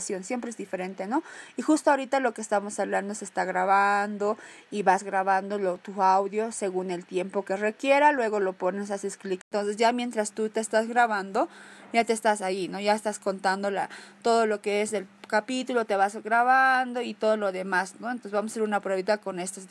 siempre es diferente, ¿no? Y justo ahorita lo que estamos hablando se está grabando y vas grabando lo, tu audio según el tiempo que requiera, luego lo pones, haces clic. Entonces ya mientras tú te estás grabando, ya te estás ahí, ¿no? Ya estás contando la, todo lo que es el capítulo, te vas grabando y todo lo demás, ¿no? Entonces vamos a hacer una pruebita con estos 10